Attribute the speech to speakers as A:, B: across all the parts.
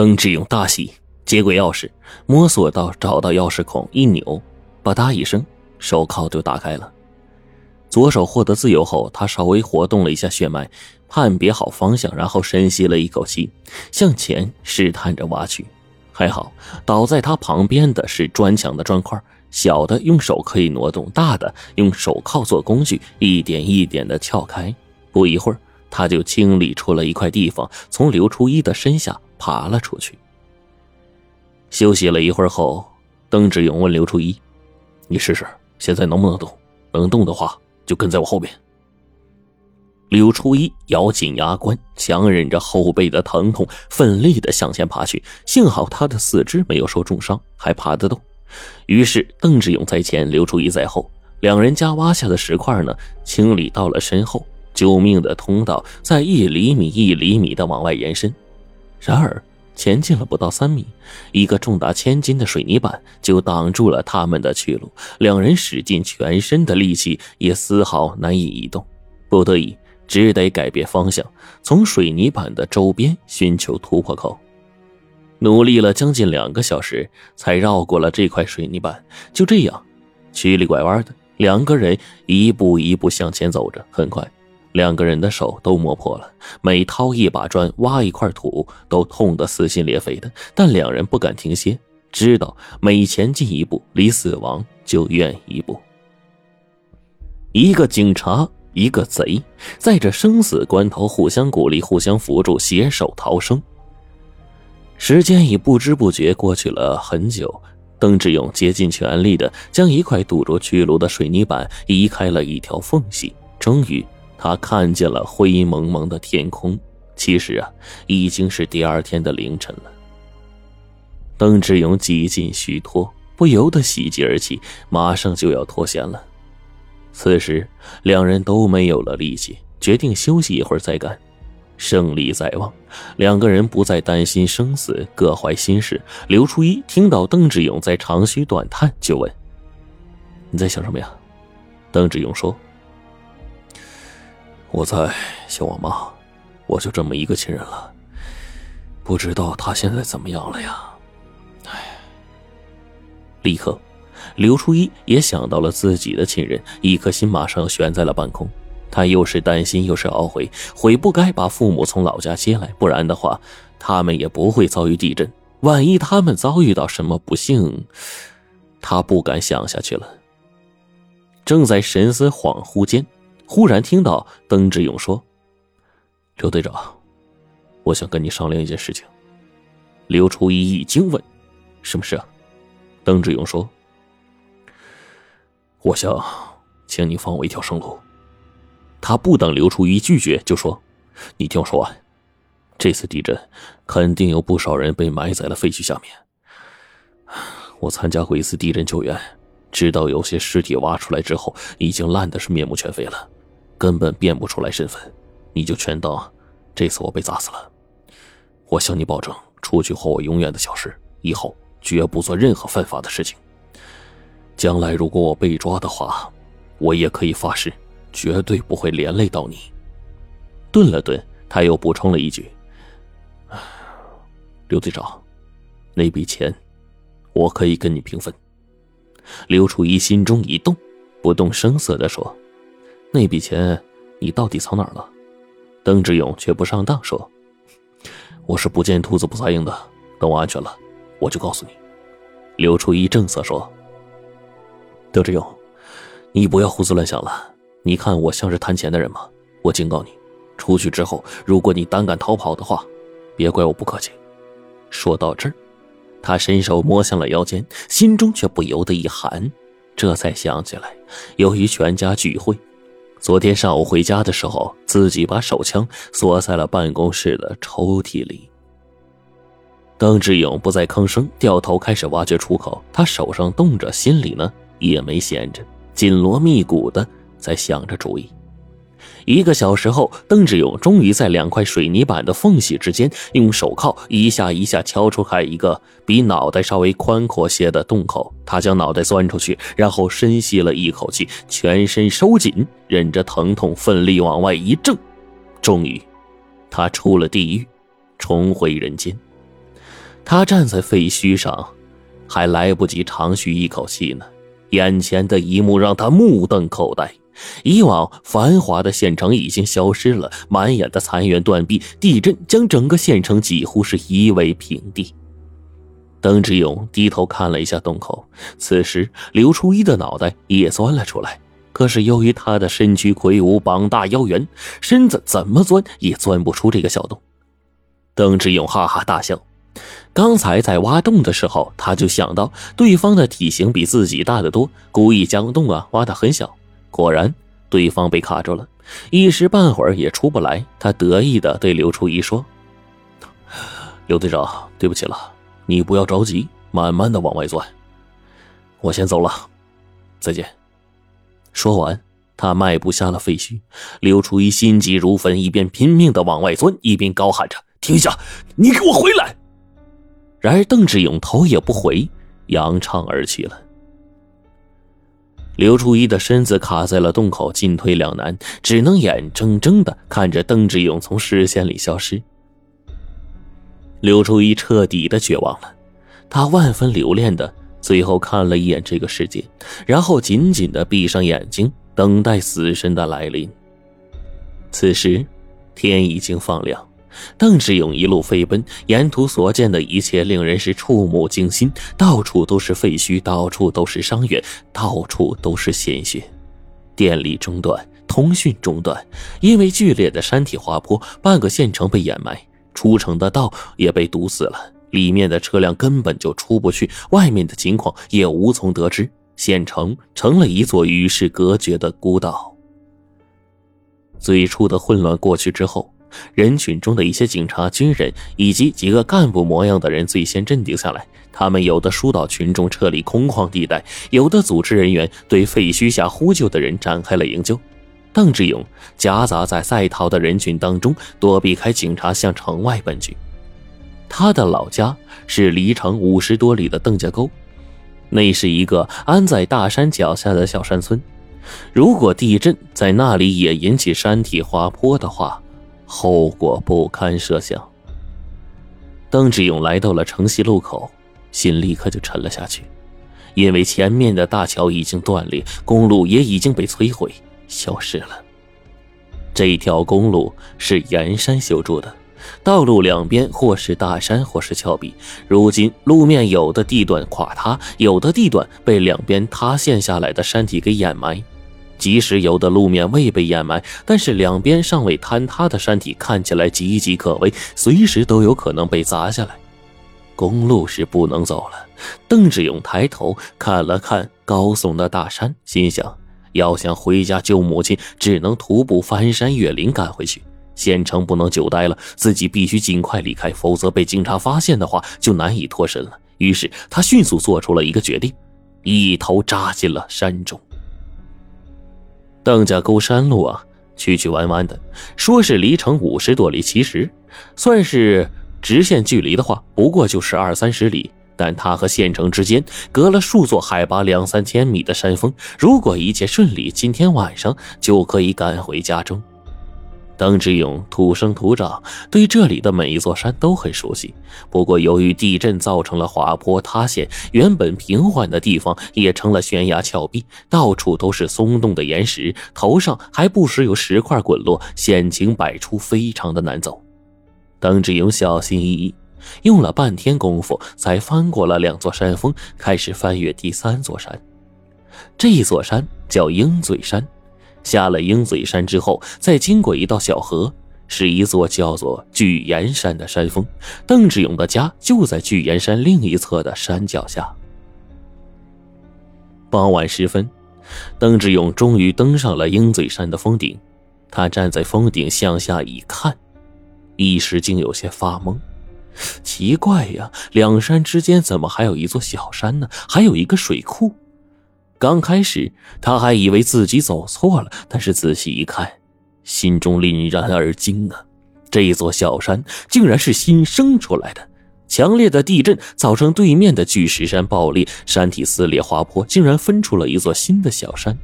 A: 邓志勇大喜，接过钥匙，摸索到找到钥匙孔，一扭，吧嗒一声，手铐就打开了。左手获得自由后，他稍微活动了一下血脉，判别好方向，然后深吸了一口气，向前试探着挖去。还好，倒在他旁边的是砖墙的砖块，小的用手可以挪动，大的用手铐做工具，一点一点的撬开。不一会儿，他就清理出了一块地方，从刘初一的身下爬了出去。休息了一会儿后，邓志勇问刘初一：“你试试，现在能不能动？能动的话，就跟在我后边。”刘初一咬紧牙关，强忍着后背的疼痛，奋力的向前爬去。幸好他的四肢没有受重伤，还爬得动。于是邓志勇在前，刘初一在后，两人将挖下的石块呢清理到了身后。救命的通道在一厘米一厘米的往外延伸。然而前进了不到三米，一个重达千斤的水泥板就挡住了他们的去路。两人使尽全身的力气，也丝毫难以移动，不得已。只得改变方向，从水泥板的周边寻求突破口。努力了将近两个小时，才绕过了这块水泥板。就这样，曲里拐弯的，两个人一步一步向前走着。很快，两个人的手都磨破了，每掏一把砖、挖一块土，都痛得撕心裂肺的。但两人不敢停歇，知道每前进一步，离死亡就远一步。一个警察。一个贼，在这生死关头互相鼓励、互相扶助、携手逃生。时间已不知不觉过去了很久，邓志勇竭尽全力的将一块堵住去路的水泥板移开了一条缝隙。终于，他看见了灰蒙蒙的天空。其实啊，已经是第二天的凌晨了。邓志勇几近虚脱，不由得喜极而泣，马上就要脱险了。此时，两人都没有了力气，决定休息一会儿再干。胜利在望，两个人不再担心生死，各怀心事。刘初一听到邓志勇在长吁短叹，就问：“你在想什么呀？”邓志勇说：“我在想我妈，我就这么一个亲人了，不知道她现在怎么样了呀？”哎，立刻。刘初一也想到了自己的亲人，一颗心马上悬在了半空。他又是担心，又是懊悔，悔不该把父母从老家接来，不然的话，他们也不会遭遇地震。万一他们遭遇到什么不幸，他不敢想下去了。正在神思恍惚间，忽然听到邓志勇说：“刘队长，我想跟你商量一件事情。”刘初一一惊问：“什么事啊？”邓志勇说。我想，请你放我一条生路。他不等刘初一拒绝，就说：“你听我说完，这次地震肯定有不少人被埋在了废墟下面。我参加过一次地震救援，知道有些尸体挖出来之后已经烂的是面目全非了，根本辨不出来身份。你就全当这次我被砸死了。我向你保证，出去后我永远的消失，以后绝不做任何犯法的事情。”将来如果我被抓的话，我也可以发誓，绝对不会连累到你。顿了顿，他又补充了一句：“刘队长，那笔钱，我可以跟你平分。”刘楚一心中一动，不动声色的说：“那笔钱你到底藏哪儿了？”邓志勇却不上当说：“我是不见兔子不撒鹰的，等我安全了，我就告诉你。”刘初一正色说。德志勇，你不要胡思乱想了。你看我像是贪钱的人吗？我警告你，出去之后，如果你胆敢逃跑的话，别怪我不客气。说到这儿，他伸手摸向了腰间，心中却不由得一寒。这才想起来，由于全家聚会，昨天上午回家的时候，自己把手枪锁在了办公室的抽屉里。邓志勇不再吭声，掉头开始挖掘出口。他手上动着，心里呢？也没闲着，紧锣密鼓的在想着主意。一个小时后，邓志勇终于在两块水泥板的缝隙之间，用手铐一下一下敲出开一个比脑袋稍微宽阔些的洞口。他将脑袋钻出去，然后深吸了一口气，全身收紧，忍着疼痛，奋力往外一挣。终于，他出了地狱，重回人间。他站在废墟上，还来不及长吁一口气呢，眼前的一幕让他目瞪口呆。以往繁华的县城已经消失了，满眼的残垣断壁，地震将整个县城几乎是夷为平地。邓志勇低头看了一下洞口，此时刘初一的脑袋也钻了出来，可是由于他的身躯魁梧，膀大腰圆，身子怎么钻也钻不出这个小洞。邓志勇哈哈大笑，刚才在挖洞的时候，他就想到对方的体型比自己大得多，故意将洞啊挖得很小。果然，对方被卡住了，一时半会儿也出不来。他得意的对刘初一说：“刘队长，对不起了，你不要着急，慢慢的往外钻。我先走了，再见。”说完，他迈步下了废墟。刘初一心急如焚，一边拼命的往外钻，一边高喊着：“停下！你给我回来！”然而邓志勇头也不回，扬长而去了。刘初一的身子卡在了洞口，进退两难，只能眼睁睁的看着邓志勇从视线里消失。刘初一彻底的绝望了，他万分留恋的最后看了一眼这个世界，然后紧紧的闭上眼睛，等待死神的来临。此时，天已经放亮。邓志勇一路飞奔，沿途所见的一切令人是触目惊心。到处都是废墟，到处都是伤员，到处都是鲜血。电力中断，通讯中断，因为剧烈的山体滑坡，半个县城被掩埋，出城的道也被堵死了，里面的车辆根本就出不去，外面的情况也无从得知。县城成了一座与世隔绝的孤岛。最初的混乱过去之后。人群中的一些警察、军人以及几个干部模样的人最先镇定下来。他们有的疏导群众撤离空旷地带，有的组织人员对废墟下呼救的人展开了营救。邓志勇夹杂在在逃的人群当中，躲避开警察，向城外奔去。他的老家是离城五十多里的邓家沟，那是一个安在大山脚下的小山村。如果地震在那里也引起山体滑坡的话，后果不堪设想。邓志勇来到了城西路口，心立刻就沉了下去，因为前面的大桥已经断裂，公路也已经被摧毁消失了。这条公路是沿山修筑的，道路两边或是大山，或是峭壁。如今路面有的地段垮塌，有的地段被两边塌陷下来的山体给掩埋。即使有的路面未被掩埋，但是两边尚未坍塌的山体看起来岌岌可危，随时都有可能被砸下来。公路是不能走了。邓志勇抬头看了看高耸的大山，心想：要想回家救母亲，只能徒步翻山越岭赶回去。县城不能久待了，自己必须尽快离开，否则被警察发现的话，就难以脱身了。于是他迅速做出了一个决定，一头扎进了山中。邓家沟山路啊，曲曲弯弯的，说是离城五十多里，其实算是直线距离的话，不过就是二三十里。但它和县城之间隔了数座海拔两三千米的山峰，如果一切顺利，今天晚上就可以赶回家中。邓志勇土生土长，对这里的每一座山都很熟悉。不过，由于地震造成了滑坡塌陷，原本平缓的地方也成了悬崖峭壁，到处都是松动的岩石，头上还不时有石块滚落，险情百出，非常的难走。邓志勇小心翼翼，用了半天功夫，才翻过了两座山峰，开始翻越第三座山。这座山叫鹰嘴山。下了鹰嘴山之后，再经过一道小河，是一座叫做巨岩山的山峰。邓志勇的家就在巨岩山另一侧的山脚下。傍晚时分，邓志勇终于登上了鹰嘴山的峰顶。他站在峰顶向下一看，一时竟有些发懵。奇怪呀，两山之间怎么还有一座小山呢？还有一个水库。刚开始他还以为自己走错了，但是仔细一看，心中凛然而惊啊！这座小山竟然是新生出来的，强烈的地震造成对面的巨石山爆裂，山体撕裂滑坡，竟然分出了一座新的小山。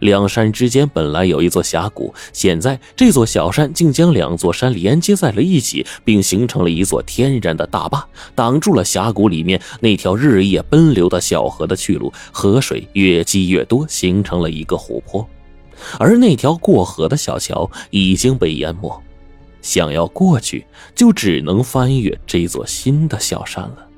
A: 两山之间本来有一座峡谷，现在这座小山竟将两座山连接在了一起，并形成了一座天然的大坝，挡住了峡谷里面那条日夜奔流的小河的去路。河水越积越多，形成了一个湖泊，而那条过河的小桥已经被淹没。想要过去，就只能翻越这座新的小山了。